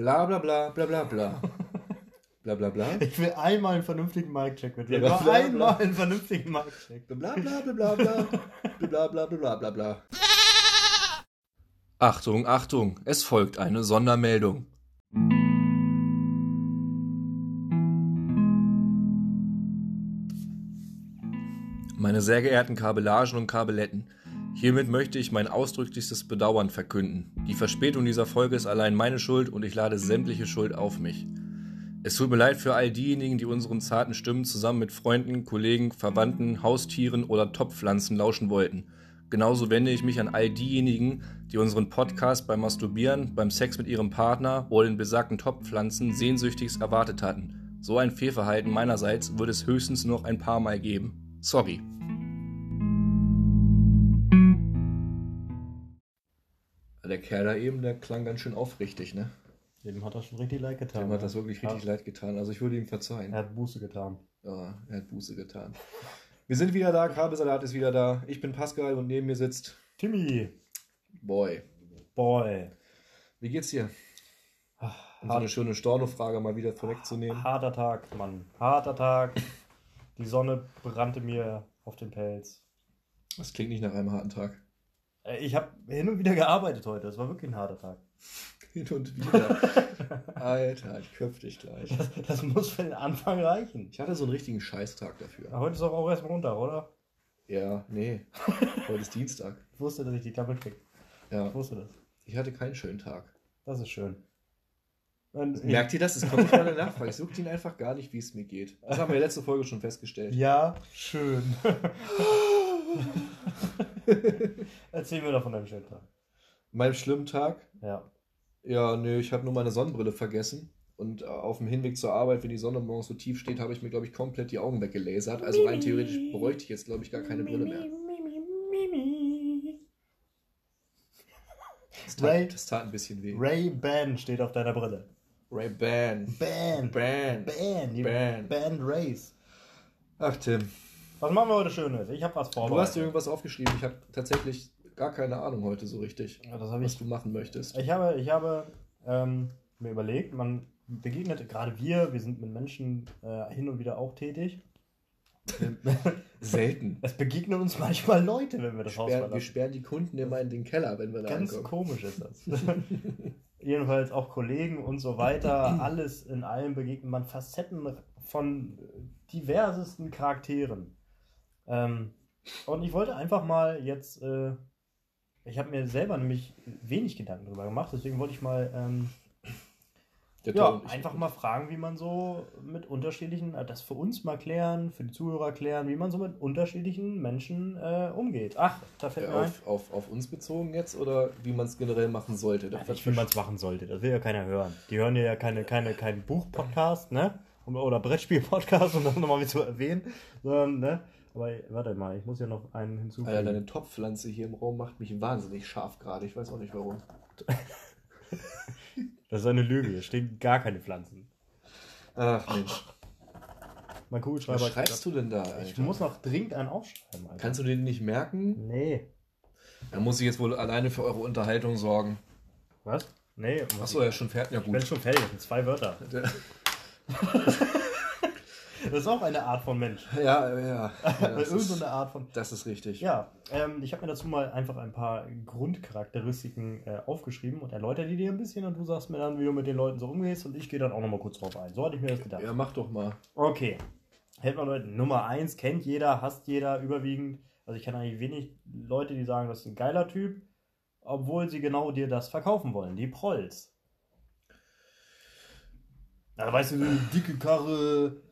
Bla bla bla bla bla bla. Bla bla bla. Ich will einmal einen vernünftigen Mic-Check mit dir. Bla, bla, bla. einmal einen vernünftigen Mic-Check. Bla bla bla bla bla. Bla bla bla bla bla bla. Achtung, Achtung, es folgt eine Sondermeldung. Meine sehr geehrten Kabellagen und Kabeletten, hiermit möchte ich mein ausdrücklichstes Bedauern verkünden. Die Verspätung dieser Folge ist allein meine Schuld und ich lade sämtliche Schuld auf mich. Es tut mir leid für all diejenigen, die unseren zarten Stimmen zusammen mit Freunden, Kollegen, Verwandten, Haustieren oder Topfpflanzen lauschen wollten. Genauso wende ich mich an all diejenigen, die unseren Podcast beim Masturbieren, beim Sex mit ihrem Partner oder den besagten Topfpflanzen sehnsüchtigst erwartet hatten. So ein Fehlverhalten meinerseits würde es höchstens noch ein paar Mal geben. Sorry. Der Kerl da eben, der klang ganz schön aufrichtig, ne? Dem hat das schon richtig leid getan. Dem hat das wirklich richtig Ja. leid getan. Also ich würde ihm verzeihen. Er hat Buße getan. Ja, er hat Buße getan. Wir sind wieder da, Kabelsalat ist wieder da. Ich bin Pascal und neben mir sitzt Timmy, Boy. Boy. Wie geht's dir? Ah, Um so eine schöne Storno-Frage mal wieder vorwegzunehmen. Harter Tag, Mann. Harter Tag. Die Sonne brannte mir auf den Pelz. Das klingt nicht nach einem harten Tag. Äh, Ich habe hin und wieder gearbeitet heute. Das war wirklich ein harter Tag. Hin und wieder. Alter, ich köpf dich gleich. Das, das muss für den Anfang reichen. Ich hatte so einen richtigen Scheißtag dafür. Heute ist doch auch erst Montag, oder? Ja, nee. Heute ist Dienstag. Ich wusste, dass ich die check. Ich Ja, wusste das. ich hatte keinen schönen Tag. Das ist schön. Und Merkt ihr das? Es kommt nicht mal eine Nachfrage. Ich suche ihn einfach gar nicht, wie es mir geht. Das haben wir in der letzten Folge schon festgestellt. Ja, schön. Erzähl mir doch von deinem schönen Tag. Meinem schlimmen Tag? Ja. Ja, nö, ich habe nur meine Sonnenbrille vergessen. Und äh, auf dem Hinweg zur Arbeit, wenn die Sonne morgens so tief steht, habe ich mir, glaube ich, komplett die Augen weggelasert. Also rein theoretisch bräuchte ich jetzt, glaube ich, gar keine Brille mehr. Das Ray- tat, das tat ein bisschen weh. Ray-Ban steht auf deiner Brille. Ray-Ban. Ban. Ban. Ban. Die Ban. Band Race. Ach, Tim. Was machen wir heute Schönes? Ich habe was Du hast vorbereitet. dir irgendwas aufgeschrieben. Ich habe tatsächlich gar keine Ahnung heute so richtig, Ja, was du machen möchtest. Ich habe, ich habe ähm, mir überlegt, man begegnet, gerade wir, wir sind mit Menschen äh, hin und wieder auch tätig. Selten. Es begegnen uns manchmal Leute, wenn wir das Haus Sperren, wir verlassen. sperren die Kunden immer in den Keller, wenn wir da Ganz ankommen. komisch ist das. Jedenfalls auch Kollegen und so weiter. Alles in allem begegnet man Facetten von diversesten Charakteren. Ähm, und ich wollte einfach mal jetzt, äh, ich habe mir selber nämlich wenig Gedanken darüber gemacht, deswegen wollte ich mal ähm, ja, einfach mal fragen, wie man so mit unterschiedlichen, äh, das für uns mal klären, für die Zuhörer klären, wie man so mit unterschiedlichen Menschen äh, umgeht. Ach, da fällt Äh, mir ein. auf, auf, auf uns bezogen jetzt oder wie man es generell machen sollte? Das Nicht, wie man es machen sollte. Das will ja keiner hören. Die hören ja keine, keine, keinen Buch-Podcast, ne? Oder Brettspiel-Podcast, um das nochmal wieder zu erwähnen. Sondern, ne? Aber warte mal, ich muss ja noch einen hinzufügen. Alter, deine Topfpflanze hier im Raum macht mich wahnsinnig scharf gerade. Ich weiß auch nicht warum. das ist eine Lüge, hier stehen gar keine Pflanzen. Ach Mensch. Mein Kugelschreiber. Was schreibst du denn da, Alter? Ich muss noch dringend einen aufschreiben, Alter. Kannst du den nicht merken? Nee. Da muss ich jetzt wohl alleine für eure Unterhaltung sorgen. Was? Nee. Achso, ja, schon fertig. Ja, Ich bin gut. schon fertig, das sind zwei Wörter. Das ist auch eine Art von Mensch. Ja, ja, ja. Irgendeine Art von. das ist richtig. Ja, ähm, ich habe mir dazu mal einfach ein paar Grundcharakteristiken äh, aufgeschrieben und erläutere die dir ein bisschen und du sagst mir dann, wie du mit den Leuten so umgehst und ich gehe dann auch nochmal kurz drauf ein. So hatte ich mir das gedacht. Ja, mach doch mal. Okay. Hält man Leute, Nummer 1 kennt jeder, hasst jeder überwiegend. Also ich kenne eigentlich wenig Leute, die sagen, das ist ein geiler Typ, obwohl sie genau dir das verkaufen wollen. Die Prolls. Ja, weißt du, so eine dicke Karre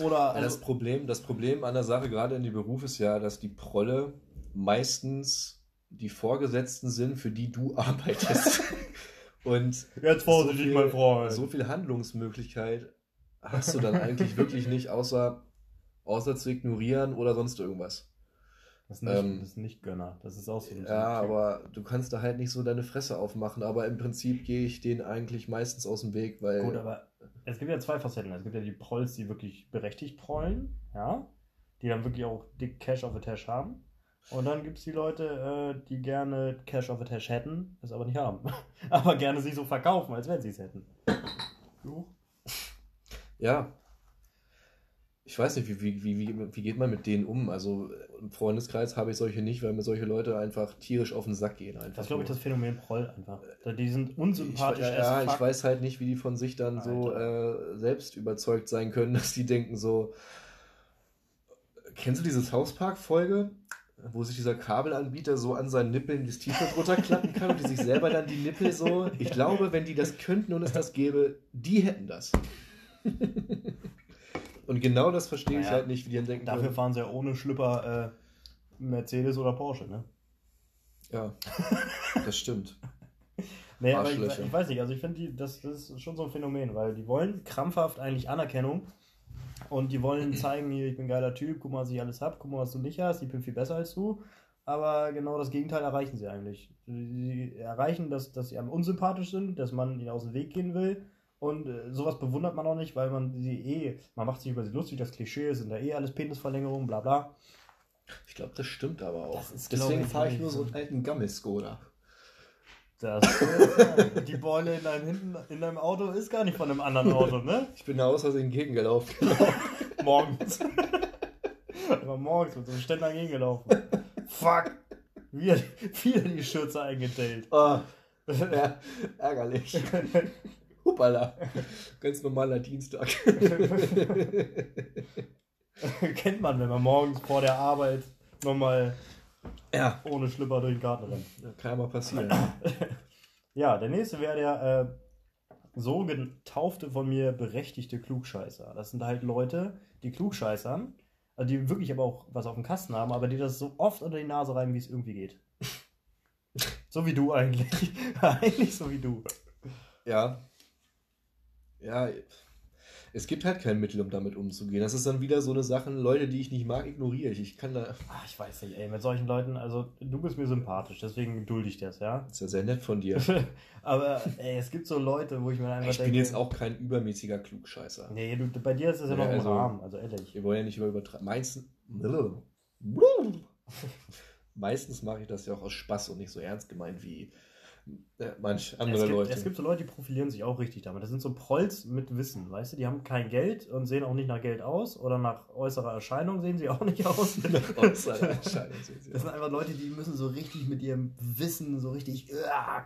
oder. Also, das, Problem, das Problem an der Sache, gerade in dem Beruf, ist ja, dass die Prolle meistens die Vorgesetzten sind, für die du arbeitest. Und jetzt vorsichtig, so viel- mein Freund. so viel Handlungsmöglichkeit hast du dann eigentlich wirklich nicht, außer, außer zu ignorieren oder sonst irgendwas. Das ist nicht, Ähm, das ist nicht Gönner. Das ist auch so. ein- Ja, aber du kannst da halt nicht so deine Fresse aufmachen. Aber im Prinzip gehe ich denen eigentlich meistens aus dem Weg, weil Gut, aber es gibt ja zwei Facetten. Es gibt ja die Prolls, die wirklich berechtigt prollen, ja, die dann wirklich auch dick Cash auf the Tash haben. Und dann gibt es die Leute, äh, die gerne Cash of a Tash hätten, es aber nicht haben. aber gerne sich so verkaufen, als wenn sie es hätten. Juch. Ja. Ich weiß nicht, wie, wie, wie, wie geht man mit denen um? Also im Freundeskreis habe ich solche nicht, weil mir solche Leute einfach tierisch auf den Sack gehen. Einfach das ist, glaube ich, das Phänomen Proll einfach. Die sind unsympathisch. Ich, ja, ich weiß halt nicht, wie die von sich dann Alter. so äh, selbst überzeugt sein können, dass die denken so. Kennst du diese South Park-Folge? wo sich dieser Kabelanbieter so an seinen Nippeln das T-Shirt runterklappen kann und die sich selber dann die Nippel so. Ich glaube, wenn die das könnten und es das gäbe, die hätten das. Und genau das verstehe naja, ich halt nicht, wie die dann denken. Dafür fahren sie ja ohne Schlüpper äh, Mercedes oder Porsche, ne? Ja, das stimmt. nee, aber ich, ich, weiß nicht, also ich finde, das, das ist schon so ein Phänomen, weil die wollen krampfhaft eigentlich Anerkennung und die wollen zeigen, hier, ich bin ein geiler Typ, guck mal, was ich alles hab, guck mal, was du nicht hast, ich bin viel besser als du. Aber genau das Gegenteil erreichen sie eigentlich. Sie erreichen, dass, dass sie einem unsympathisch sind, dass man ihnen aus dem Weg gehen will. Und äh, sowas bewundert man auch nicht, weil man sie eh, man macht sich über sie lustig, das Klischee sind da eh alles Penisverlängerungen, bla bla. Ich glaube, das stimmt aber auch. Deswegen fahre ich nur so einen alten Gammelskoda. Das ist, die Beule in deinem, hinten, in deinem Auto ist gar nicht von einem anderen Auto, ne? Ich bin da aus Versehen gegengelaufen. morgens. Aber morgens mit so einem Ständer gegengelaufen. Fuck! Wieder, wieder die Schürze eingedellt. Oh, ja, ärgerlich. Hoppala. Ganz normaler Dienstag. Kennt man, wenn man morgens vor der Arbeit nochmal ja. Ohne Schlipper durch den Garten rennen. Kann ja mal passieren. ja, der nächste wäre der äh, so getaufte von mir berechtigte Klugscheißer. Das sind halt Leute, die klugscheißern, also die wirklich aber auch was auf dem Kasten haben, aber die das so oft unter die Nase reiben, wie es irgendwie geht. so wie du eigentlich. eigentlich so wie du. Ja. Ja, es gibt halt kein Mittel, um damit umzugehen. Das ist dann wieder so eine Sache, Leute, die ich nicht mag, ignoriere ich. Ich kann da. Ach, ich weiß nicht, ey, mit solchen Leuten, also du bist mir sympathisch, deswegen dulde ich das, ja. ist ja sehr nett von dir. Aber ey, es gibt so Leute, wo ich mir einfach ich denke. Ich bin jetzt auch kein übermäßiger Klugscheißer. Nee, du, bei dir ist das ja, ja noch also, im Rahmen, also ehrlich. Wir wollen ja nicht über übertreiben. Meistens. Meistens mache ich das ja auch aus Spaß und nicht so ernst gemeint wie ja, manch andere es gibt, Leute. Es gibt so Leute, die profilieren sich auch richtig damit. Das sind so Prolls mit Wissen, weißt du? Die haben kein Geld und sehen auch nicht nach Geld aus oder nach äußerer Erscheinung sehen sie auch nicht aus. nach äußerer Erscheinung sehen sie Das sind einfach Leute, die müssen so richtig mit ihrem Wissen so richtig,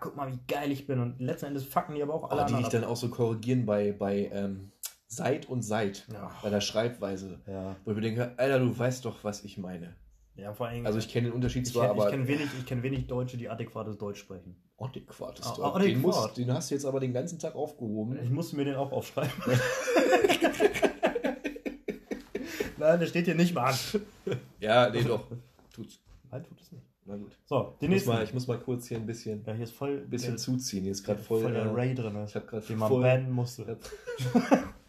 guck mal, wie geil ich bin. Und letzten Endes fucken die aber auch alle oh, Die dich dann auch so korrigieren bei, bei ähm, Seid und Seid, ja. bei der Schreibweise. Ja. Wo ich mir denke, Alter, du weißt doch, was ich meine. Ja, vor allem. Also ich kenne den Unterschied zwar, kenn, aber. Ich kenne wenig, kenn wenig Deutsche, die adäquates Deutsch sprechen. Adäquates ah, Deutsch. Den, musst, den, hast du jetzt aber den ganzen Tag aufgehoben. Ich musste mir den auch aufschreiben. Nein, der steht hier nicht mal an. Ja, nee, doch. Tut's. Nein, tut es nicht. Na gut. So, die nächste. Mal, ich muss mal kurz hier ein bisschen, ja, hier ist voll, ein bisschen der, zuziehen. Hier ist gerade voll, voll der Ray drin. Ich habe gerade den man bannen musste.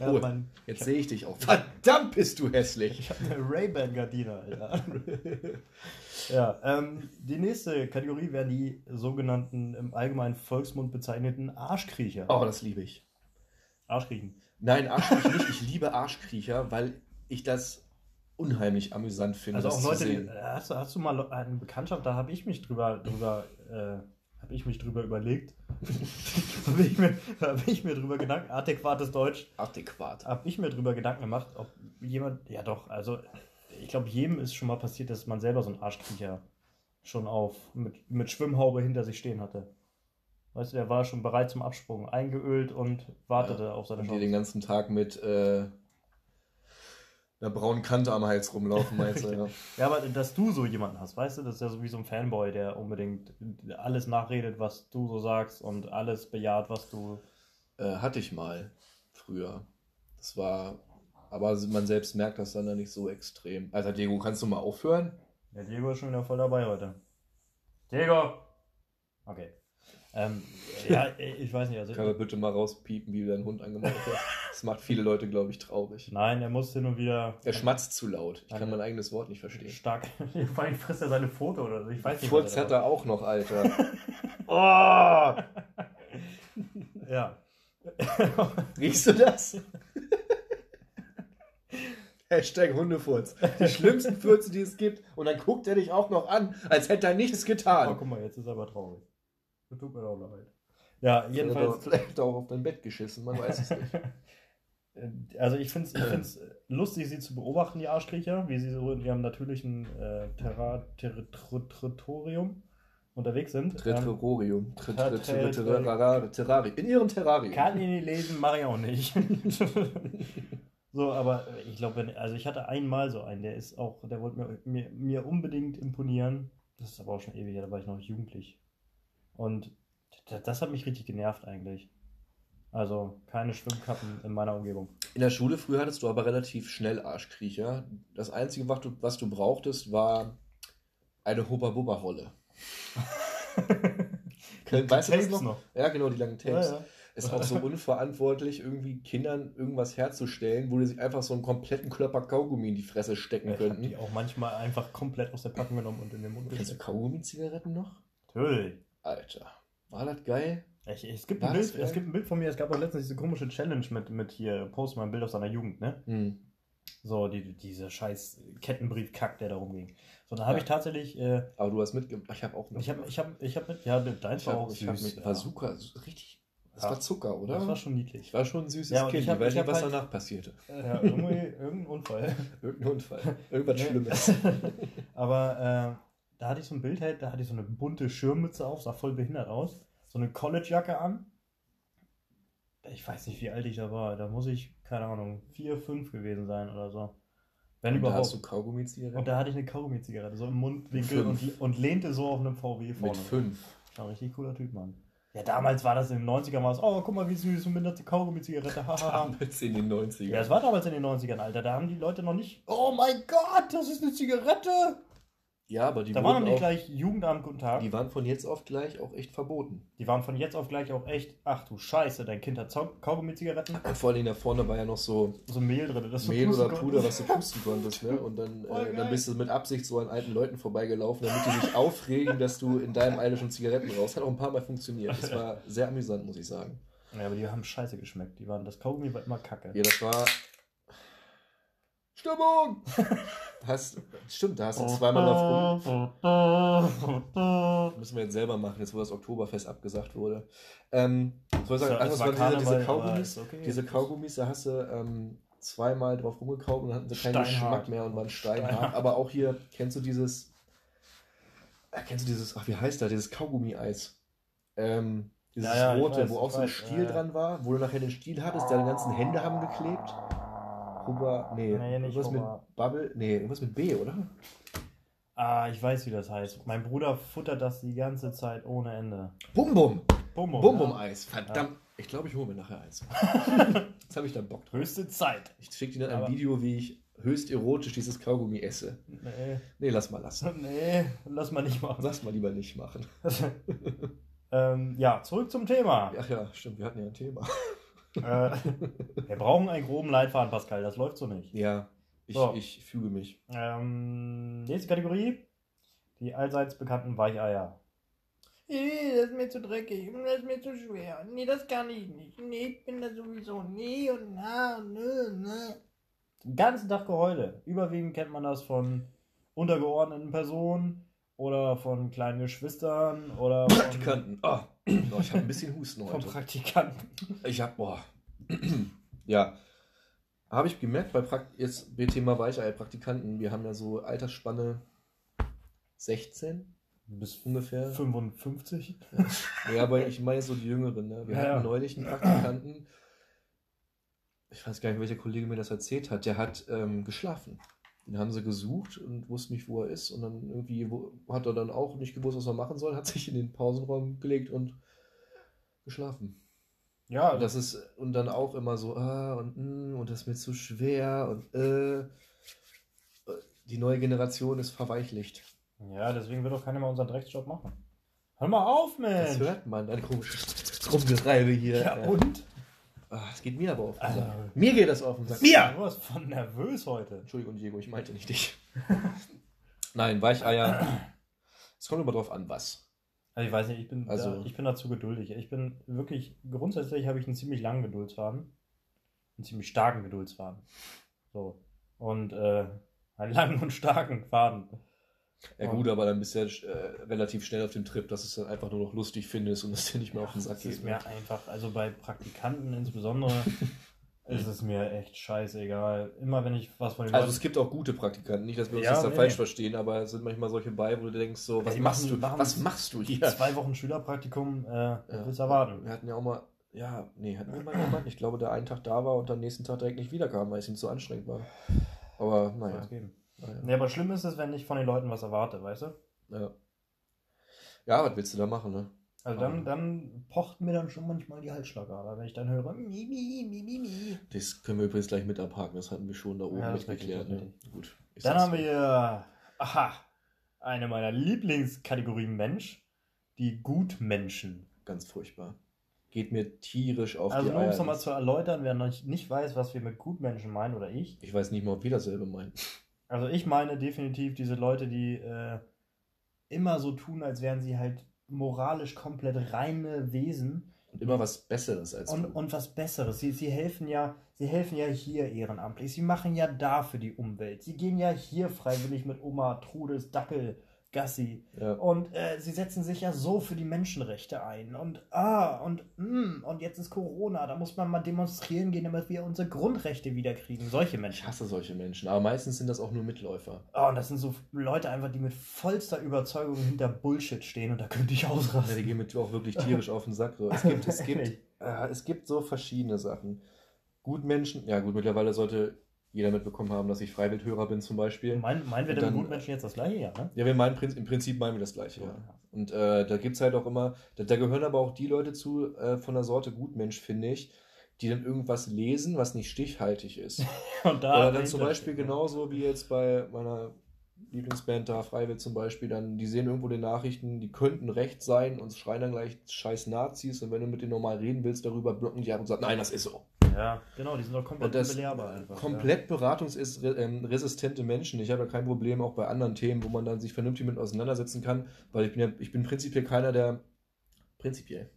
Ja, oh, mein, jetzt sehe ich dich auch. Verdammt bist du hässlich. Ich habe eine Ray-Ban-Gardine, Alter. ja, ähm, die nächste Kategorie wären die sogenannten im allgemeinen Volksmund bezeichneten Arschkriecher. Oh, das liebe ich. Arschkriechen. Nein, Arschkriecher nicht. Ich liebe Arschkriecher, weil ich das unheimlich amüsant finde. Also auch Leute, hast, du, hast du mal eine Bekanntschaft, da habe ich mich drüber, drüber äh, habe ich mich drüber überlegt. habe ich, mir, hab ich mir drüber Gedanken, adäquates Deutsch. Adäquat. Habe ich mir drüber Gedanken gemacht, ob jemand, ja doch, also ich glaube, jedem ist schon mal passiert, dass man selber so einen Arschkriecher schon auf, mit, mit Schwimmhaube hinter sich stehen hatte. Weißt du, der war schon bereit zum Absprung, eingeölt und wartete ja, auf seine Chance. Die den ganzen Tag mit äh, einer braunen Kante am Hals rumlaufen, meinst du, ja. ja, aber dass du so jemanden hast, weißt du, das ist ja so wie so ein Fanboy, der unbedingt alles nachredet, was du so sagst und alles bejaht, was du. Äh, hatte ich mal früher. Das war. Aber man selbst merkt das dann ja nicht so extrem. Alter, Diego, kannst du mal aufhören? Ja, Diego ist schon wieder voll dabei heute. Diego! Okay. Ähm, ja, ich weiß nicht. Also, Kann man bitte mal rauspiepen, wie du deinen Hund angemacht hast? Das macht viele Leute, glaube ich, traurig. Nein, er muss hin und wieder. Er schmatzt zu laut. Ich kann mein eigenes Wort nicht verstehen. Stark. Vor allem frisst er seine Foto oder so. Ich weiß nicht. Furz hat er auch noch, Alter. oh! ja. Riechst du das? Hashtag Hundefurz. Die schlimmsten Fürze, die es gibt. Und dann guckt er dich auch noch an, als hätte er nichts Oh, getan. guck mal, jetzt ist er aber traurig. Das tut mir auch leid. Ja, jedenfalls. Vielleicht auch auf dein Bett geschissen, man weiß es nicht. Also ich finde es ich find's lustig, sie zu beobachten, die Arschkriecher, wie sie so in ihrem natürlichen äh, Terra Ter Ter Territorium unterwegs sind. Ähm, Terrarium. Ter- Ter- Terrarium. In ihrem Terrarium. kann ich nicht lesen, mache ich auch nicht. so, aber ich glaube, wenn, also ich hatte einmal so einen, der ist auch, der wollte mir, mir, mir unbedingt imponieren. Das ist aber auch schon ewig, her, da war ich noch jugendlich. Und das, hat mich richtig genervt eigentlich. Also keine Schwimmkappen in meiner Umgebung. In der Schule früher hattest du aber relativ schnell Arschkriecher. Das Einzige, was du, was du brauchtest, war eine Hubba-Bubba-Rolle. Weißt du das noch? noch? Ja, genau, die langen Tapes. Ja, ja. Ist auch so unverantwortlich, irgendwie Kindern irgendwas herzustellen, wo die sich einfach so einen kompletten Klöpper Kaugummi in die Fresse stecken Ich habe könnten. die auch manchmal einfach komplett aus der Packung genommen und in den Mund Kennst du. Kaugummi-Zigaretten noch? Natürlich. Alter, war das geil? Ich, es, gibt War ein Bild, es gibt ein Bild von mir, es gab auch letztens diese komische Challenge mit, mit hier, post mal ein Bild aus seiner Jugend, ne? Hm. So, die, diese scheiß Kettenbrief-Kack, der da rumging. So, da habe Ja. ich tatsächlich, äh, Aber du hast mitgemacht. Ich habe auch ich habe ich hab, ich hab mit, ja, deins Ich war auch ich süß. mit, war ja. Zucker, so richtig. Das Ja. war Zucker, oder? Das war schon niedlich. ich war schon ein süßes Ja, Kind. ich hab- ich weiß ich nicht, was halt- danach passierte. Ja, irgendwie, irgendein Unfall. Irgendein Unfall. Irgendwas. Schlimmes. Aber äh, da hatte ich so ein Bild halt, da hatte ich so eine bunte Schirmmütze auf, sah voll behindert aus. So eine College-Jacke an. Ich weiß nicht, wie alt ich da war. Da muss ich, keine Ahnung, vier, fünf gewesen sein oder so. Wenn Und da überhaupt. hast du Kaugummi-Zigaretten? und da hatte ich eine Kaugummi-Zigarette, so im Mundwinkel und, und lehnte so auf einem VW vorne. Mit fünf. War ein richtig cooler Typ, Mann. Ja, damals war das in den 90ern, war es, oh, guck mal, wie süß, und mit einer Kaugummi-Zigarette, hahaha. Damals in den 90ern. Ja, es war damals in den 90ern, Alter. Da haben die Leute noch nicht. Oh mein Gott, das ist eine Zigarette! Ja, aber die da war noch wurden nicht auch, gleich Jugendamt, guten Tag. die waren von jetzt auf gleich auch echt verboten. Die waren von jetzt auf gleich auch echt, ach du Scheiße, dein Kind hat Kaugummi-Zigaretten. Und vor allem da vorne war ja noch so So Mehl drin, das Mehl oder Puder, was du pusten konntest, ne? Und dann, äh, dann bist du mit Absicht so an alten Leuten vorbeigelaufen, damit die sich aufregen, dass du in deinem Alter schon Zigaretten raus. Hat auch ein paar Mal funktioniert. Das war sehr amüsant, muss ich sagen. Ja, aber die haben scheiße geschmeckt. Die waren, das Kaugummi war immer kacke. Ja, das war. Stimmung! Hast, stimmt, da hast du zweimal drauf rum. Müssen wir jetzt selber machen, jetzt wo das Oktoberfest abgesagt wurde. Ähm, soll ich sagen, also, war diese, diese Kaugummis, ist okay. diese Kaugummis, da hast du ähm, zweimal drauf rumgekaut und dann hatten sie keinen Steinhart. Geschmack mehr und waren steinhart. Steinhart. Aber auch hier, kennst du dieses, äh, kennst du dieses, ach wie heißt das, dieses Kaugummi-Eis? Ähm, dieses Ja, ja, rote, weiß, wo auch so ein Stiel ja, ja. dran war, wo du nachher den Stiel hattest, deine ganzen Hände haben geklebt. Huber, nee, Nee, nicht irgendwas Huber. mit Bubble, nee, irgendwas mit B, oder? Ah, ich weiß, wie das heißt. Mein Bruder futtert das die ganze Zeit ohne Ende. Bum Bum. Bum, Bum Bum Eis. Verdammt. Ich glaube, ich hole mir nachher eins. Jetzt habe ich dann Bock drauf. Höchste Zeit. Ich schicke dir dann ein Aber- Video, wie ich höchst erotisch dieses Kaugummi esse. Nee, Nee, lass mal lassen. nee, lass mal nicht machen. Lass mal lieber nicht machen. ähm, ja, zurück zum Thema. Ach ja, stimmt, wir hatten ja ein Thema. Äh, wir brauchen einen groben Leitfaden, Pascal. Das läuft so nicht. Ja, ich, So. ich füge mich. Ähm, nächste Kategorie. Die allseits bekannten Weicheier. Nee, das ist mir zu dreckig. Das ist mir zu schwer. Nee, das kann ich nicht. Nee, ich bin da sowieso. Nee und na und nö, ne. Den ganzen Tag Geheule. Überwiegend kennt man das von untergeordneten Personen oder von kleinen Geschwistern oder von, Praktikanten. Oh, oh, ich habe ein bisschen Husten heute. Praktikanten. Ich habe, boah. ja. Habe ich gemerkt bei Prakt jetzt bei Thema Weichei-Praktikanten, wir haben ja so Altersspanne 16 Bis ungefähr. 55. Ja, aber ich meine so die Jüngeren. Ne? Wir Ja, hatten ja. neulich einen Praktikanten, ich weiß gar nicht, welcher Kollege mir das erzählt hat, der hat ähm, geschlafen. Den haben sie gesucht und wussten nicht, wo er ist. Und dann irgendwie hat er dann auch nicht gewusst, was er machen soll, hat sich in den Pausenraum gelegt und geschlafen. Ja, Und das ist und dann auch immer so, ah, und, mm, und das ist mir zu schwer und äh, die neue Generation ist verweichlicht. Ja, deswegen wird doch keiner mehr unseren Drecksjob machen. Hör mal auf, Das Mensch! hört man, eine komische Rumgereibe hier. ja, Äh, und? Ah, Es geht mir aber auf Also. Mir geht das auf den Sack. Du warst von nervös heute. Entschuldigung, Diego, ich meinte nicht dich. Nein, Weicheier. Es kommt immer drauf an, was. Also ich weiß nicht, ich bin, Also- da, ich bin dazu geduldig. Ich bin wirklich, grundsätzlich habe ich einen ziemlich langen Geduldsfaden. Einen ziemlich starken Geduldsfaden. So. und äh, einen langen und starken Faden. Ja gut, aber dann bist du ja äh, relativ schnell auf dem Trip, dass du es dann einfach nur noch lustig findest und es dir nicht mehr auf den Sack geht. ist ne? mir einfach, also bei Praktikanten insbesondere, ist es mir echt scheißegal. Immer wenn ich was von den Also Leuten- es gibt auch gute Praktikanten, nicht, dass wir uns Ja, das da nee, falsch nee. verstehen, aber es sind manchmal solche bei, wo du denkst so, was machst du? was machst du hier? zwei Wochen Schülerpraktikum, äh, Ja. willst du erwarten. Wir hatten ja auch mal, ja, nee, hatten wir mal jemanden, ich glaube, der einen Tag da war und am nächsten Tag direkt nicht wiederkam, weil es ihm zu anstrengend war. Aber naja. Naja. Ja, aber schlimm ist es, wenn ich von den Leuten was erwarte, weißt du? Ja. ja, was willst du da machen, ne? Also dann, dann pocht mir dann schon manchmal die Halsschlagader, wenn ich dann höre, mi, mi, mi, mi, mi. Das können wir übrigens gleich mit abhaken, das hatten wir schon da oben Ja, mitgeklärt. richtig, Ne? Gut. Dann haben wir hier, aha, eine meiner Lieblingskategorien Mensch, die Gutmenschen. Ganz furchtbar. Geht mir tierisch auf Also die nur um es nochmal zu erläutern, wer noch nicht weiß, was wir mit Gutmenschen meinen oder ich. ich weiß nicht mal, ob wir dasselbe meinen. Also ich meine definitiv diese Leute, die äh, immer so tun, als wären sie halt moralisch komplett reine Wesen Und immer was Besseres als und, du. und was Besseres. Sie, sie helfen ja, sie helfen ja hier ehrenamtlich. Sie machen ja da für die Umwelt. Sie gehen ja hier freiwillig mit Oma Trudes Dackel Gassi. Ja. Und äh, sie setzen sich ja so für die Menschenrechte ein. Und ah, und mm, und jetzt ist Corona, da muss man mal demonstrieren gehen, damit wir unsere Grundrechte wiederkriegen. Solche Ich Menschen. hasse solche Menschen, aber meistens sind das auch nur Mitläufer. Oh, und das sind so Leute einfach, die mit vollster Überzeugung hinter Bullshit stehen und da könnte ich Ja, die ausrasten. gehen mit auch wirklich tierisch auf den Sack. Es gibt, es gibt, äh, es gibt so verschiedene Sachen. Gutmenschen, ja gut, mittlerweile sollte jeder mitbekommen haben, dass ich Freiwildhörer bin zum Beispiel. Meinen, meinen wir denn dann- mit Gutmenschen jetzt das gleiche? Ja, ne? Ja, wir meinen im Prinzip meinen wir das gleiche, ja. Und äh, da gibt es halt auch immer, da, da gehören aber auch die Leute zu äh, von der Sorte Gutmensch, finde ich, die dann irgendwas lesen, was nicht stichhaltig ist. Und da Oder dann zum Beispiel steht, genauso wie jetzt bei meiner Lieblingsband da, Freiwild zum Beispiel, dann, die sehen irgendwo die Nachrichten, die könnten recht sein und schreien dann gleich scheiß Nazis und wenn du mit denen normal reden willst darüber, blocken die ab und sagen, nein, das ist so. Ja, genau, die sind doch komplett das einfach. komplett beratungsresistente Menschen. Ich habe ja kein Problem auch bei anderen Themen, wo man dann sich vernünftig mit auseinandersetzen kann, weil ich bin ja, ich bin prinzipiell keiner, der prinzipiell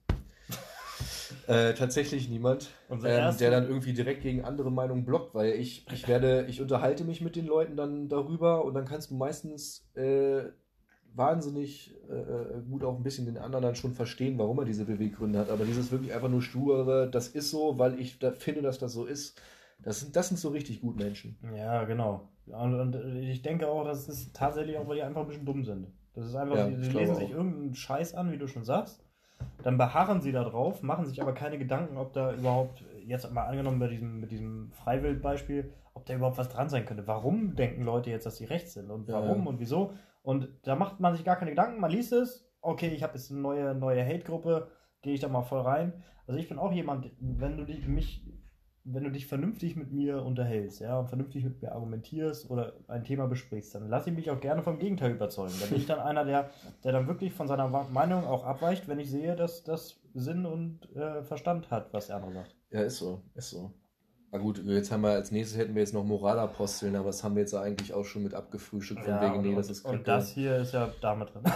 äh, tatsächlich niemand, ähm, der dann irgendwie direkt gegen andere Meinungen blockt, weil ich, ich werde, ich unterhalte mich mit den Leuten dann darüber und dann kannst du meistens äh, wahnsinnig äh, gut auch ein bisschen den anderen dann schon verstehen, warum er diese Beweggründe hat. Aber dieses wirklich einfach nur sture, das ist so, weil ich da finde, dass das so ist. Das sind, das sind so richtig gut Menschen. Ja, genau. Und, und ich denke auch, das ist tatsächlich auch, weil die einfach ein bisschen dumm sind. Das ist einfach, Ja, sie, sie lesen sich irgendeinen Scheiß an, wie du schon sagst. Dann beharren sie da drauf, machen sich aber keine Gedanken, ob da überhaupt, jetzt mal angenommen bei diesem, mit diesem Freiwild-Beispiel, ob da überhaupt was dran sein könnte. Warum denken Leute jetzt, dass sie recht sind? Und Ja, warum ja. und wieso? Und da macht man sich gar keine Gedanken, man liest es, okay, ich habe jetzt eine neue, neue Hate-Gruppe, gehe ich da mal voll rein. Also ich bin auch jemand, wenn du dich, mich, wenn du dich vernünftig mit mir unterhältst, ja, und vernünftig mit mir argumentierst oder ein Thema besprichst, dann lass ich mich auch gerne vom Gegenteil überzeugen. Dann bin ich dann einer, der, der dann wirklich von seiner Meinung auch abweicht, wenn ich sehe, dass das Sinn und äh, Verstand hat, was der andere sagt. Ja, ist so, ist so. Na gut, jetzt haben wir als nächstes hätten wir jetzt noch Moralaposteln, aber das haben wir jetzt eigentlich auch schon mit abgefrühstückt von wegen, nee, und, das ist und das hier ist ja damit drin.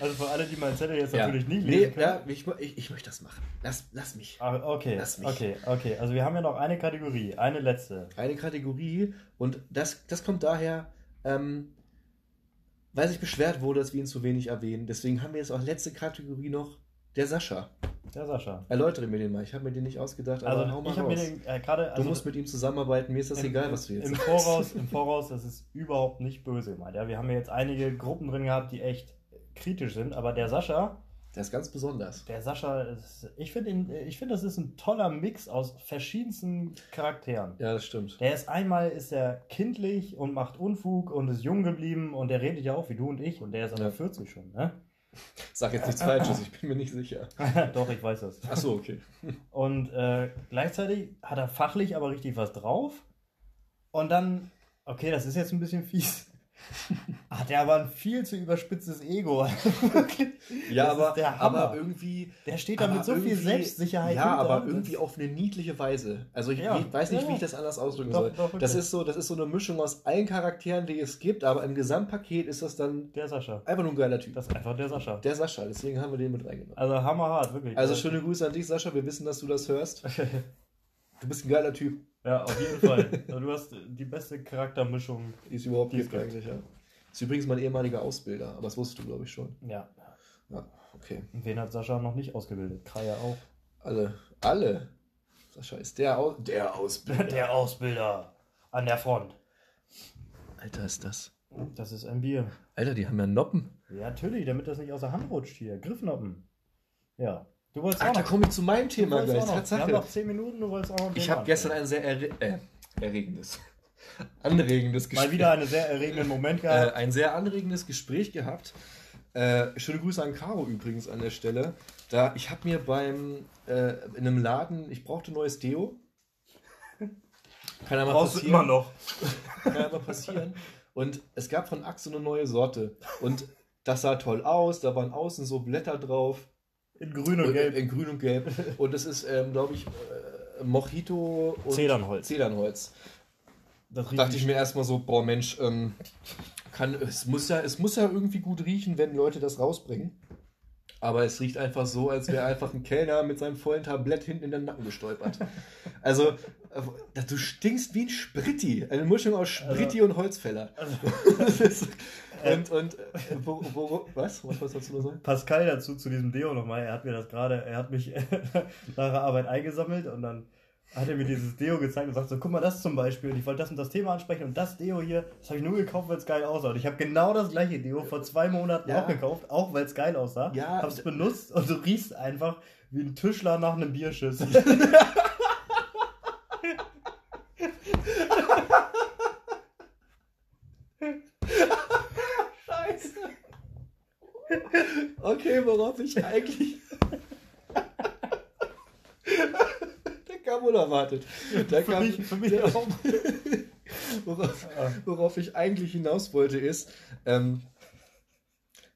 Also für alle, die meinen Zettel jetzt ja. natürlich nicht nee, lesen können. ja, ich, ich, ich möchte das machen. Lass, lass mich. Ah, okay, Lass mich. okay, okay. Also wir haben ja noch eine Kategorie, eine letzte. Eine Kategorie und das, das kommt daher, ähm, weil sich beschwert wurde, dass wir ihn zu wenig erwähnen. Deswegen haben wir jetzt auch letzte Kategorie noch, der Sascha. Der Sascha. Erläutere mir den mal. Ich habe mir den nicht ausgedacht, aber hau Also mal ich habe mir raus. den äh, gerade. Du Also, musst mit ihm zusammenarbeiten, mir ist das im, egal, was du jetzt im sagst. Voraus, Im Voraus, das ist überhaupt nicht böse gemeint. Ja, wir haben ja jetzt einige Gruppen drin gehabt, die echt kritisch sind, aber der Sascha, Das ist ganz besonders. der Sascha, ist, ich finde, ich finde, das ist ein toller Mix aus verschiedensten Charakteren. Ja, das stimmt. Der ist einmal ist er kindlich und macht Unfug und ist jung geblieben und der redet ja auch wie du und ich und der ist an Ja. der 40 schon, ne? Sag jetzt nichts Falsches, ich bin mir nicht sicher. Doch, ich weiß das. Ach so, okay. Und äh, gleichzeitig hat er fachlich aber richtig was drauf. Und dann, okay, das ist jetzt ein bisschen fies. Hat er aber ein viel zu überspitztes Ego. Ja, Das aber, der aber irgendwie. Der steht da mit so viel Selbstsicherheit. Ja, aber irgendwie auf eine niedliche Weise. Also ich, Ja, ich weiß nicht, ja, wie ich das anders ausdrücken Doch, soll. doch, das, ist so, das ist so eine Mischung aus allen Charakteren, die es gibt, aber im Gesamtpaket ist das dann Der Sascha. einfach nur ein geiler Typ. Das ist einfach der Sascha. Der Sascha, deswegen haben wir den mit reingenommen. Also hammerhart, wirklich. Also schöne Grüße an dich, Sascha. Wir wissen, dass du das hörst. Du bist ein geiler Typ. Ja, auf jeden Fall. Also du hast die beste Charaktermischung. Die es überhaupt gibt eigentlich, ja. Ist übrigens mein ehemaliger Ausbilder, aber das wusstest du, glaube ich, schon. Ja. Ja, okay. Und wen hat Sascha noch nicht ausgebildet? Kraja auch. Alle. Alle. Sascha ist der, Au der Ausbilder. Der Ausbilder an der Front. Alter, ist das. Das ist ein Bier. Alter, die haben ja Noppen. Ja, natürlich, damit das nicht aus der Hand rutscht hier. Griffnoppen. Ja. Du wolltest Alter, auch noch. komme ich zu meinem Thema gleich. noch. Wir haben Tatsache. noch 10 Minuten, du wolltest auch noch Ich habe gestern ein sehr erre äh, erregendes, anregendes Gespräch. Mal wieder einen sehr erregenden Moment äh, gehabt. ein sehr anregendes Gespräch gehabt. Äh, schöne Grüße an Caro übrigens an der Stelle. Da ich habe mir beim äh, in einem Laden, ich brauchte neues Deo. Kann ja mal Brauchst du passieren. immer noch. Kann ja mal passieren. Und es gab von Axe eine neue Sorte. Und das sah toll aus. Da waren außen so Blätter drauf. In grün und Und- gelb. In grün und gelb. Und es ist, ähm, glaube ich, äh, Mojito und Zedernholz. Zedernholz. Das Dachte ich mir erstmal so, boah Mensch, ähm, kann, es, muss ja, es muss ja irgendwie gut riechen, wenn Leute das rausbringen. Aber es riecht einfach so, als wäre einfach ein Kellner mit seinem vollen Tablett hinten in den Nacken gestolpert. Also, äh, du stinkst wie ein Spritti. Eine Mischung aus Spritti und Holzfäller. Das ist- und, und, äh, wo, wo, wo, was? Was wolltest du noch sagen? Pascal dazu zu diesem Deo nochmal. Er hat mir das gerade, er hat mich nach der Arbeit eingesammelt und dann hat er mir dieses Deo gezeigt und sagt so, guck mal, das zum Beispiel. Und ich wollte das und das Thema ansprechen und das Deo hier, das habe ich nur gekauft, weil es geil aussah. Und ich habe genau das gleiche Deo vor zwei Monaten Ja. auch gekauft, auch weil es geil aussah. Ja, Hab's d- benutzt und du riechst einfach wie ein Tischler nach einem Bierschüssel. Scheiße. Okay, worauf ich eigentlich. Der kam unerwartet. Der für kam, mich, für mich der, auch. worauf, worauf ich eigentlich hinaus wollte, ist, ähm,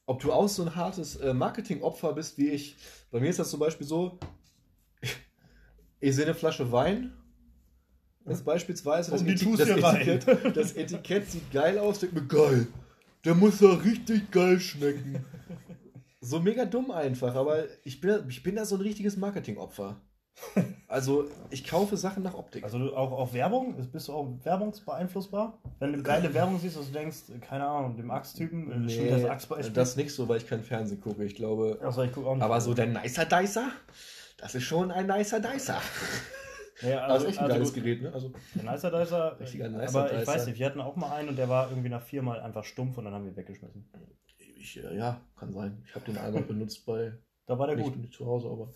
ob du auch so ein hartes äh, Marketingopfer bist wie ich. Bei mir ist das zum Beispiel so, ich sehe eine Flasche Wein. Das beispielsweise das, Eti- das. Etikett, das Etikett sieht geil aus, denkt mir geil. Der muss ja richtig geil schmecken. So mega dumm einfach, aber ich bin, ich bin da so ein richtiges Marketingopfer. Also ich kaufe Sachen nach Optik. Also du auch auf Werbung? Bist du auch werbungsbeeinflussbar? Wenn du geile Werbung siehst, dass du denkst, keine Ahnung, dem Axt-Typen, Nee, das Axtbeispiel. das nicht so, weil ich kein Fernsehen gucke. Ich glaube, Achso, ich guck auch nicht. aber so der Nicer Dicer, das ist schon ein Nicer Dicer. ja, Das ist echt ein geiles gut, Gerät, ne? Also Der Nicer Dicer. Richtiger Nicer aber ich Dicer. weiß nicht, wir hatten auch mal einen und der war irgendwie nach viermal einfach stumpf und dann haben wir ihn weggeschmissen. Ich, äh, ja, kann sein. Ich habe den einmal benutzt bei Da war der nicht, gut. nicht zu Hause, aber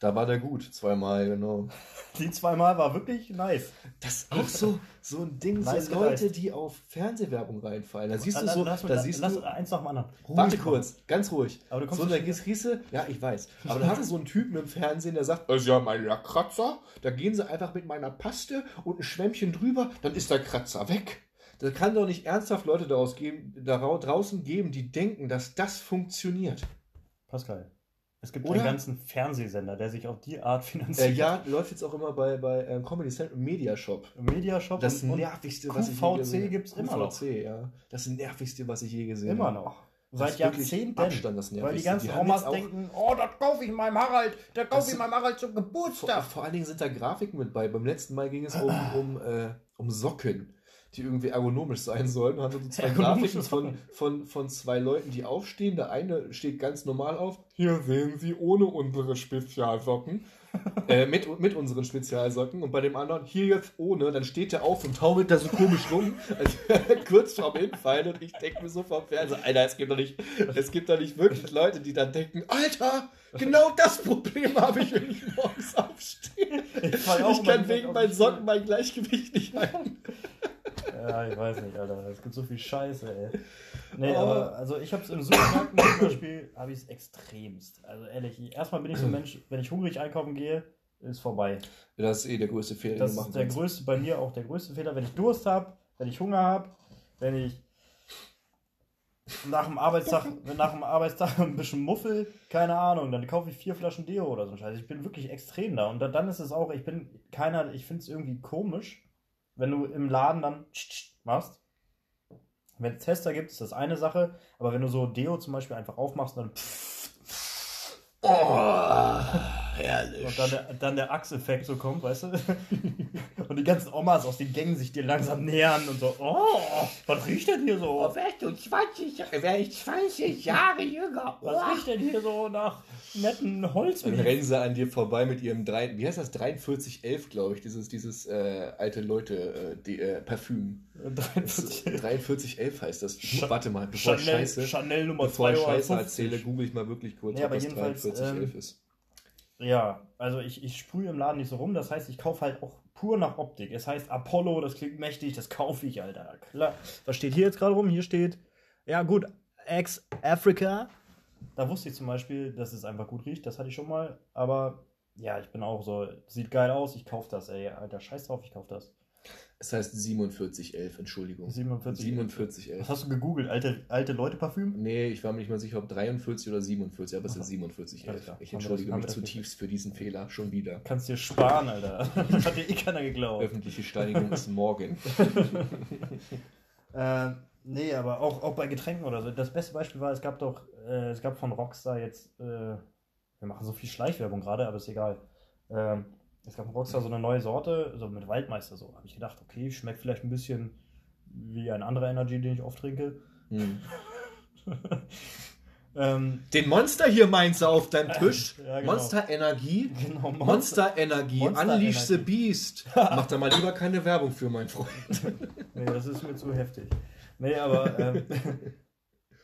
da war der gut zweimal genau. Die zweimal war wirklich nice. Das ist auch so so ein Ding, Nice so Leute, die auf Fernsehwerbung reinfallen. Da siehst du so, lass, da lass, siehst lass du eins nach dem anderen. Warte Ruhig kurz, ganz ruhig. Aber du kommst so, schnell- gehst, du, ja, ich weiß. Aber dann hast du so einen Typen im Fernsehen, der sagt, also ja, mein Kratzer, da gehen sie einfach mit meiner Paste und ein Schwämmchen drüber, dann ist der Kratzer weg. Da kann doch nicht ernsthaft Leute daraus geben, da draußen geben, die denken, dass das funktioniert. Pascal. Es gibt Oder? einen ganzen Fernsehsender, der sich auf die Art Äh, finanziert. ja, läuft jetzt auch immer bei, bei äh, Comedy Central Media Shop. Mediashop Das und, nervigste, was ich je QVC gesehen gibt's immer noch. QVC, ja. Das nervigste, was ich je gesehen immer habe. noch. Das Seit Jahrzehnten. Abstand das weil die Nervigste. ganzen Die Omas denken, oh, das kaufe ich meinem Harald, das kaufe ich meinem Harald zum Vor, Geburtstag. vor allen Dingen sind da Grafiken mit bei. Beim letzten Mal ging es um, um, äh, um Socken, die irgendwie ergonomisch sein sollen. Da haben so zwei Grafiken von, von, von zwei Leuten, die aufstehen. Der eine steht ganz normal auf. Hier sehen Sie ohne unsere Spezialsocken. äh, mit, mit unseren Spezialsocken. Und bei dem anderen, hier jetzt ohne, dann steht der auf und taumelt da so komisch rum, als wäre er kurz vorm Hinfallen. Und ich denke mir so vom Fernseher, Alter, es gibt doch nicht, es gibt doch nicht wirklich Leute, die dann denken, Alter, genau das Problem habe ich, wenn ich morgens aufstehe. Ich, Ich kann wegen meinen Socken mein Gleichgewicht nicht halten. Ja, ich weiß nicht, Alter. Es gibt so viel Scheiße, ey. Nee, Oh. aber also ich hab's im Supermarkt zum Beispiel, habe ich es extremst. Also ehrlich, ich- erstmal bin ich so ein Mensch, wenn ich hungrig einkaufen gehe, ist vorbei. Das ist eh der größte Fehler, Das ist der größte, bei mir auch der größte Fehler, wenn ich Durst habe, wenn ich Hunger habe, wenn ich nach dem Arbeitstag, wenn nach dem Arbeitstag ein bisschen muffel, keine Ahnung, dann kaufe ich vier Flaschen Deo oder so ein Scheiß. Ich bin wirklich extrem da. Und dann, dann ist es auch, ich bin keiner, ich finde es irgendwie komisch, wenn du im Laden dann machst. Wenn es Tester gibt, ist das eine Sache, aber wenn du so Deo zum Beispiel einfach aufmachst und dann Oh, herrlich. Und dann der, dann der Achseffekt so kommt, weißt du? Und die ganzen Omas aus den Gängen sich dir langsam nähern und so, oh, was riecht denn hier so? Oh, wärst du 20, wär ich 20 Jahre jünger. Was Oh. riecht denn hier so nach netten Holz? Dann rennen sie an dir vorbei mit ihrem drei, wie heißt das 4311, glaube ich, dieses dieses äh, alte Leute äh, die, äh, Parfüm. Das ist- 4311 heißt das. Cha- Warte mal, bevor ich Chanel, Scheiße, Chanel Nummer bevor ich 2 Scheiße erzähle, google ich mal wirklich kurz, Ja, ob das jedenfalls, 4311 ähm, ist. Ja, also ich, ich sprühe im Laden nicht so rum, das heißt, ich kaufe halt auch pur nach Optik. Es heißt Apollo, das klingt mächtig, das kaufe ich, Alter. Klar. Was steht hier jetzt gerade rum? Hier steht, ja gut, Ex-Africa. Da wusste ich zum Beispiel, dass es einfach gut riecht, das hatte ich schon mal. Aber ja, ich bin auch so, sieht geil aus, ich kaufe das, ey. Alter, scheiß drauf, ich kaufe das. Es heißt 4711, Entschuldigung. 47. 4711. Was hast du gegoogelt? Alte, alte Leute-Parfüm? Nee, ich war mir nicht mal sicher, ob 43 oder 47, aber es ist Alles 4711. klar. Ich entschuldige das- mich zutiefst für diesen Fehler, schon wieder. Kannst dir sparen, Alter. Das hat dir eh keiner geglaubt. Öffentliche Steinigung ist morgen. Äh, nee, aber auch, auch bei Getränken oder so. Das beste Beispiel war, es gab doch, äh, es gab von Rockstar jetzt, äh, wir machen so viel Schleichwerbung gerade, aber ist egal. Ähm, es gab von Rockstar so eine neue Sorte, so mit Waldmeister so. Habe ich gedacht, okay, schmeckt vielleicht ein bisschen wie ein anderer Energy, den ich oft trinke. Hm. Ähm, Den Monster hier meinst du auf deinem Tisch? Ja, genau. Monster Energie? genau, Monster Energie, Monster Unleash the Energie. Beast. Mach da mal lieber keine Werbung für, mein Freund. Nee, das ist mir zu heftig. Nee, aber, ähm,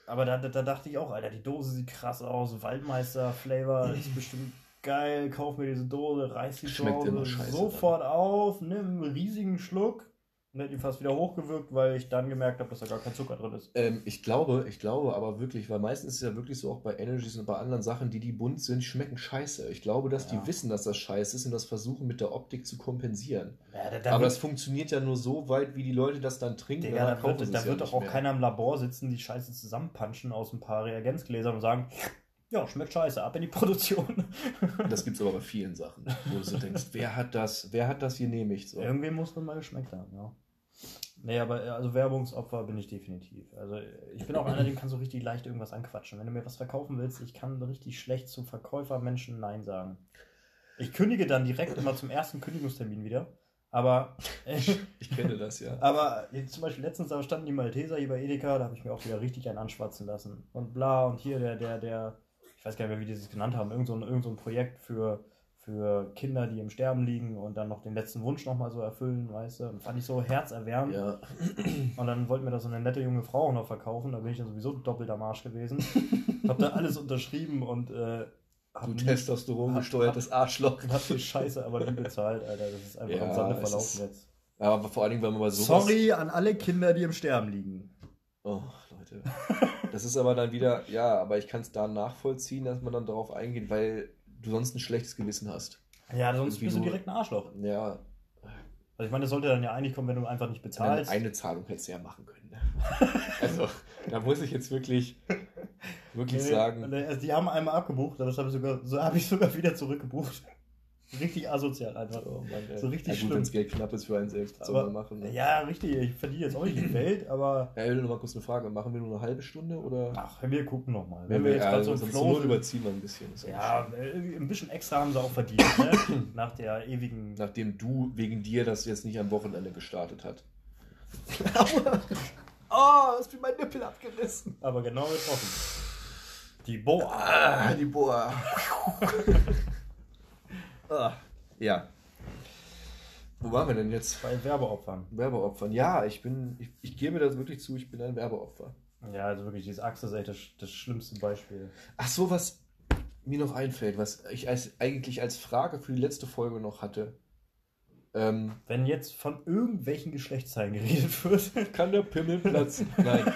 aber da, da, da dachte ich auch, Alter, die Dose sieht krass aus, Waldmeister-Flavor ist bestimmt geil, kauf mir diese Dose, reiß die scheiße sofort auf, nimm einen riesigen Schluck und hätte die fast wieder hochgewirkt, weil ich dann gemerkt habe, dass da gar kein Zucker drin ist. Ähm, ich glaube, ich glaube aber wirklich, weil meistens ist es ja wirklich so auch bei Energies und bei anderen Sachen, die die bunt sind, schmecken scheiße. Ich glaube, dass Ja. die wissen, dass das scheiße ist und das versuchen mit der Optik zu kompensieren. Ja, da, da aber das funktioniert ja nur so weit, wie die Leute das dann trinken. Digga, danach da wird, da wird ja doch auch mehr. keiner im Labor sitzen, die Scheiße zusammenpanschen aus ein paar Reagenzgläsern und sagen, ja, schmeckt scheiße, ab in die Produktion. Das gibt es aber bei vielen Sachen, wo du so denkst, wer hat das, wer hat das genehmigt? So. Irgendwie muss man mal geschmeckt haben, ja. Nee, aber äh, also Werbungsopfer bin ich definitiv. Also ich bin auch einer, dem kann so richtig leicht irgendwas anquatschen. Wenn du mir was verkaufen willst, ich kann richtig schlecht zu Verkäufermenschen Nein sagen. Ich kündige dann direkt immer zum ersten Kündigungstermin wieder. Aber, äh, Ich kenne das ja. aber jetzt zum Beispiel letztens da standen die Malteser hier bei Edeka, da habe ich mir auch wieder richtig einen anschwatzen lassen. Und bla, und hier der, der, der, ich weiß gar nicht mehr, wie die es genannt haben, irgend so ein, irgend so ein Projekt für, für Kinder, die im Sterben liegen und dann noch den letzten Wunsch nochmal so erfüllen, weißt du. Und fand ich so herzerwärmend. Ja, Und dann wollte mir das so eine nette junge Frau auch noch verkaufen, da bin ich dann sowieso doppelt am Arsch gewesen. hab da alles unterschrieben und äh, du nie- Testosteron gesteuertes Arschloch. hab die Scheiße aber nie bezahlt, Alter. Das ist einfach Ja, im Sande verlaufen jetzt. Aber vor allen Dingen, wenn man mal sowas... Sorry an alle Kinder, die im Sterben liegen. Oh, Leute. Das ist aber dann wieder, ja, aber ich kann es da nachvollziehen, dass man dann darauf eingeht, weil du sonst ein schlechtes Gewissen hast. Ja, sonst bist du direkt ein Arschloch. Ja, Also ich meine, das sollte dann ja eigentlich kommen, wenn du einfach nicht eine, bezahlst. eine Zahlung hättest du ja machen können. Ne? Also, da muss ich jetzt wirklich, wirklich Nee, sagen, also die haben einmal abgebucht, aber das habe ich sogar, so habe ich sogar wieder zurückgebucht. Richtig asozial einfach. oh Mann, ey. So richtig ja, gut, wenn das Geld knapp ist für einen selbst, was soll man machen. Ne? ja, richtig, ich verdiene jetzt auch nicht die Welt, aber Ja, ich will nur mal kurz eine Frage, machen wir nur eine halbe Stunde oder? ach, wir gucken nochmal. Wenn Wenn wir jetzt gerade so Flow sind, überziehen wir ein bisschen. Ja, äh, ein bisschen extra haben sie auch verdient, ne? Nach der ewigen. Nachdem du wegen dir das jetzt nicht am Wochenende gestartet hat. oh, ist mir mein Nippel abgerissen. Aber genau getroffen. Die Boa. Ah, die Boa. ah, ja. Wo waren wir denn jetzt? Bei Werbeopfern. Werbeopfern. Ja, ich bin, ich, ich gebe das wirklich zu, ich bin ein Werbeopfer. Ja, also wirklich, dieses Achse ist echt das, das schlimmste Beispiel. Ach so, was mir noch einfällt, was ich als, eigentlich als Frage für die letzte Folge noch hatte. Ähm, Wenn jetzt von irgendwelchen Geschlechtsteilen geredet wird. kann der Pimmel platzen? Nein.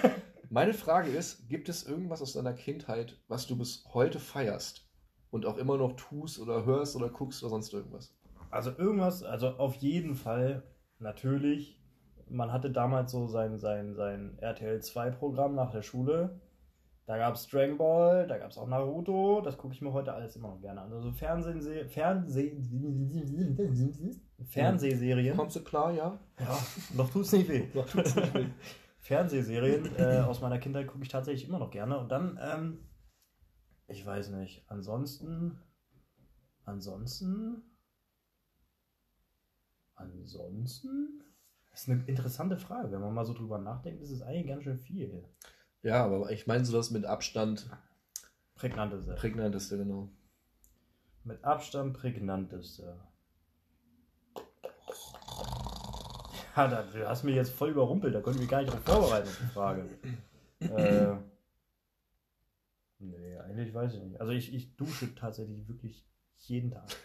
Meine Frage ist, gibt es irgendwas aus deiner Kindheit, was du bis heute feierst und auch immer noch tust oder hörst oder guckst oder sonst irgendwas? Also irgendwas, also auf jeden Fall, natürlich. Man hatte damals so sein, sein, sein RTL 2 Programm nach der Schule. Da gab es Dragon Ball, da gab es auch Naruto. Das gucke ich mir heute alles immer noch gerne an. Also Fernsehen, Fernseh, Fernsehserien. Kommst du klar, ja? Ja, noch tut's nicht weh. Noch tut's nicht weh. Fernsehserien äh, aus meiner Kindheit gucke ich tatsächlich immer noch gerne. Und dann, ähm, ich weiß nicht, ansonsten, ansonsten. Ansonsten. Das ist eine interessante Frage. Wenn man mal so drüber nachdenkt, ist es eigentlich ganz schön viel. Ja, aber ich meine so das mit Abstand Prägnanteste. prägnanteste, genau. Mit Abstand prägnanteste. Ja, da, du hast mich jetzt voll überrumpelt. Da konnte ich mich gar nicht darauf vorbereiten die Frage. äh, nee, eigentlich weiß ich nicht. Also ich, ich dusche tatsächlich wirklich jeden Tag.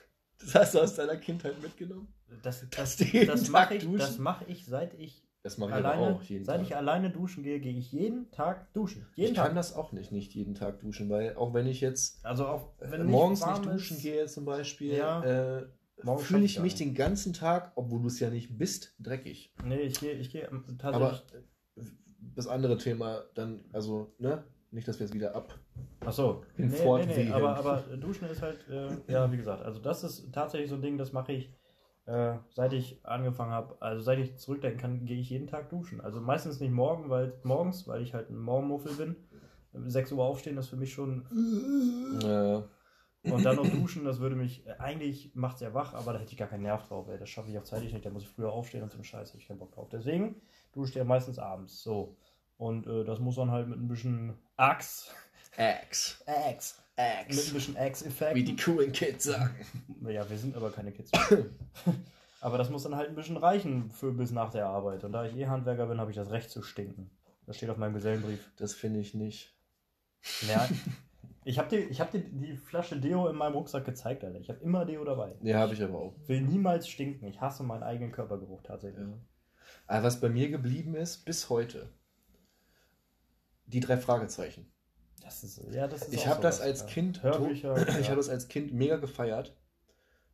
Das hast du aus deiner Kindheit mitgenommen? Das, das, das mache ich, das mach ich, seit ich Das mache ich alleine, aber auch jeden seit Tag. ich alleine duschen gehe, gehe ich jeden Tag duschen. Jeden ich Tag. kann das auch nicht, nicht jeden Tag duschen, weil auch wenn ich jetzt also auch wenn äh, nicht morgens nicht duschen ist, gehe zum Beispiel, Ja. äh, fühle ich mich nicht. den ganzen Tag, obwohl du es ja nicht bist, dreckig. Nee, ich gehe, ich gehe ähm, Aber tatsächlich. äh, das andere Thema dann, also, ne? Nicht, dass wir es wieder ab. Ach so. in Nee, nee, nee, aber, aber duschen ist halt, äh, ja, wie gesagt, also das ist tatsächlich so ein Ding, das mache ich, äh, seit ich angefangen habe, also seit ich zurückdenken kann, gehe ich jeden Tag duschen. Also meistens nicht morgen, weil, morgens, weil ich halt ein Morgenmuffel bin. 6 Uhr aufstehen ist für mich schon. Äh, Und dann noch duschen, das würde mich. äh, Eigentlich macht es ja wach, aber da hätte ich gar keinen Nerv drauf, ey. Das schaffe ich auch zeitlich nicht. Da muss ich früher aufstehen und so Scheiß habe ich keinen Bock drauf. Deswegen dusche ich ja meistens abends. So. Und äh, das muss dann halt mit ein bisschen Axe. Axe. Axe. Mit ein Axe. bisschen Axe-Effekt. Wie die coolen Kids sagen. Ja, wir sind aber keine Kids. aber das muss dann halt ein bisschen reichen für bis nach der Arbeit. Und da ich eh Handwerker bin, habe ich das Recht zu stinken. Das steht auf meinem Gesellenbrief. Das finde ich nicht. Ja, ich habe dir, ich hab dir die Flasche Deo in meinem Rucksack gezeigt, Alter. Ich habe immer Deo dabei. Nee, habe ich aber auch. will niemals stinken. Ich hasse meinen eigenen Körpergeruch tatsächlich. Ja. Aber was bei mir geblieben ist, bis heute, die drei Fragezeichen. Das ist, ja, das ist Ich habe das als ja. Kind, Hörbücher. ich ja. habe das als Kind mega gefeiert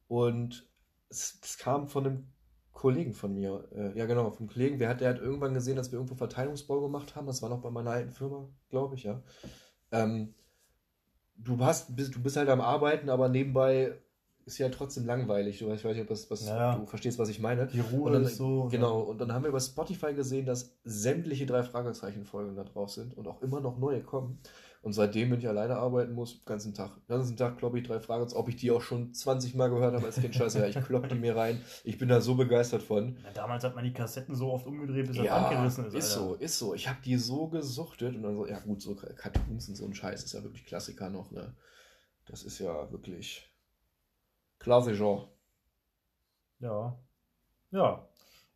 und es, es kam von einem Kollegen von mir, äh, ja genau, vom Kollegen, der hat, der hat irgendwann gesehen, dass wir irgendwo Verteilungsbau gemacht haben, das war noch bei meiner alten Firma, glaube ich, ja. Ähm, du hast, bist, du bist halt am Arbeiten, aber nebenbei ist ja trotzdem langweilig. Du, ich weiß nicht, ob, das, was, Ja. du verstehst, was ich meine. Die Ruhe dann, ist so. Genau, und dann haben wir bei Spotify gesehen, dass sämtliche drei Fragezeichen-Folgen da drauf sind und auch immer noch neue kommen. Und seitdem, wenn ich alleine arbeiten muss, ganzen Tag, ganzen Tag kloppe ich drei Fragezeichen, ob ich die auch schon 20 Mal gehört habe als Kind, scheiße, ja, ich kloppe die mir rein. Ich bin da so begeistert von. Ja, damals hat man die Kassetten so oft umgedreht, bis Ja, abgerissen ist. ist Alter. so, ist so. Ich habe die so gesuchtet und dann so, ja gut, so Cartoons und so ein Scheiß ist ja wirklich Klassiker noch, ne? Das ist ja wirklich Klassiker. Ja. Ja.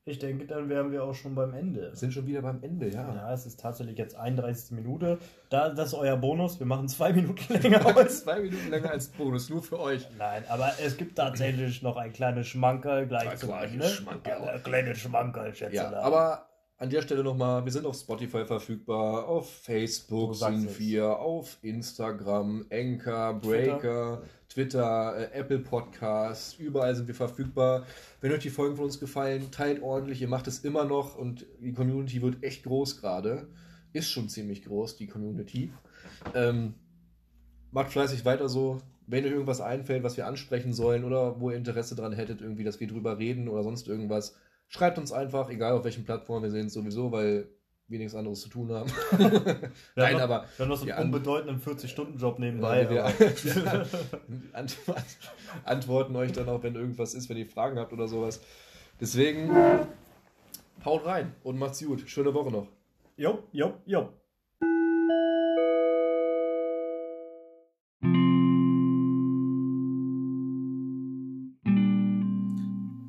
Ich denke, dann wären wir auch schon beim Ende. Wir sind schon wieder beim Ende, ja. Ja, es ist tatsächlich jetzt 31. Minute. Da, das ist euer Bonus. Wir machen zwei Minuten länger aus. Zwei Minuten länger als Bonus, nur für euch. Nein, aber es gibt tatsächlich noch ein kleines Schmankerl gleich Ein zum kleines Ende. Schmankerl. Ein kleines Schmankerl, Schätze. Ja, aber an der Stelle nochmal, wir sind auf Spotify verfügbar, auf Facebook sind es. wir, auf Instagram, Anchor, Breaker, Twitter, äh, Apple Podcasts, überall sind wir verfügbar. Wenn euch die Folgen von uns gefallen, teilt ordentlich, ihr macht es immer noch und die Community wird echt groß gerade. Ist schon ziemlich groß, die Community. Ähm, macht fleißig weiter so. Wenn euch irgendwas einfällt, was wir ansprechen sollen oder wo ihr Interesse dran hättet, irgendwie, dass wir drüber reden oder sonst irgendwas, schreibt uns einfach, egal auf welchen Plattformen wir sehen, sowieso, weil wir nichts anderes zu tun haben. Nein, noch, aber Wir haben noch so einen unbedeutenden 40-Stunden-Job nebenbei. wir, aber- wir antwort, antworten euch dann auch, wenn irgendwas ist, wenn ihr Fragen habt oder sowas. Deswegen haut rein und macht's gut. Schöne Woche noch. jo, jo, jo.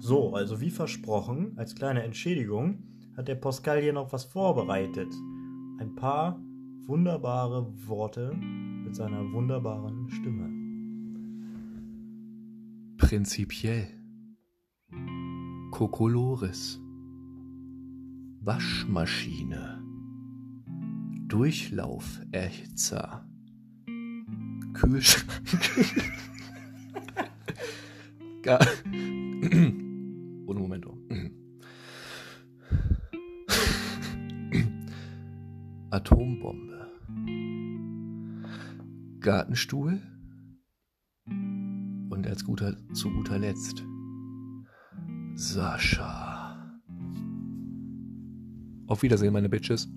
So, also wie versprochen, als kleine Entschädigung, hat der Pascal hier noch was vorbereitet. Ein paar wunderbare Worte mit seiner wunderbaren Stimme. Prinzipiell. Kokolores. Waschmaschine. Durchlauferhitzer. Kühlschrank. Atombombe. Gartenstuhl. Und als guter, zu guter Letzt Sascha. Auf Wiedersehen, meine Bitches.